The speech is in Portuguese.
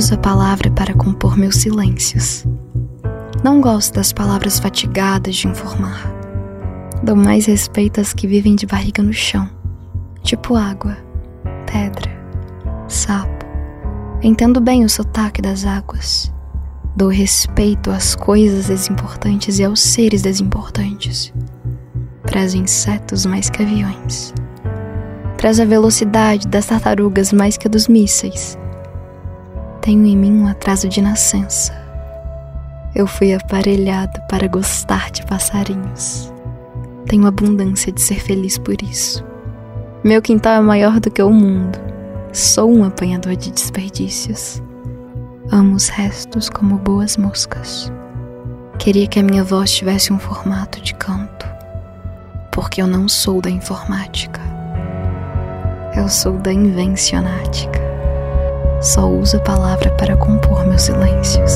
uso a palavra para compor meus silêncios. Não gosto das palavras fatigadas de informar. Dou mais respeito às que vivem de barriga no chão, tipo água, pedra, sapo. Entendo bem o sotaque das águas. Dou respeito às coisas desimportantes e aos seres desimportantes. Prezo insetos mais que aviões. Prezo a velocidade das tartarugas mais que a dos mísseis. Tenho em mim um atraso de nascença. Eu fui aparelhado para gostar de passarinhos. Tenho abundância de ser feliz por isso. Meu quintal é maior do que o mundo. Sou um apanhador de desperdícios. Amo os restos como boas moscas. Queria que a minha voz tivesse um formato de canto, porque eu não sou da informática. Eu sou da invencionática. Só uso a palavra para compor meus silêncios.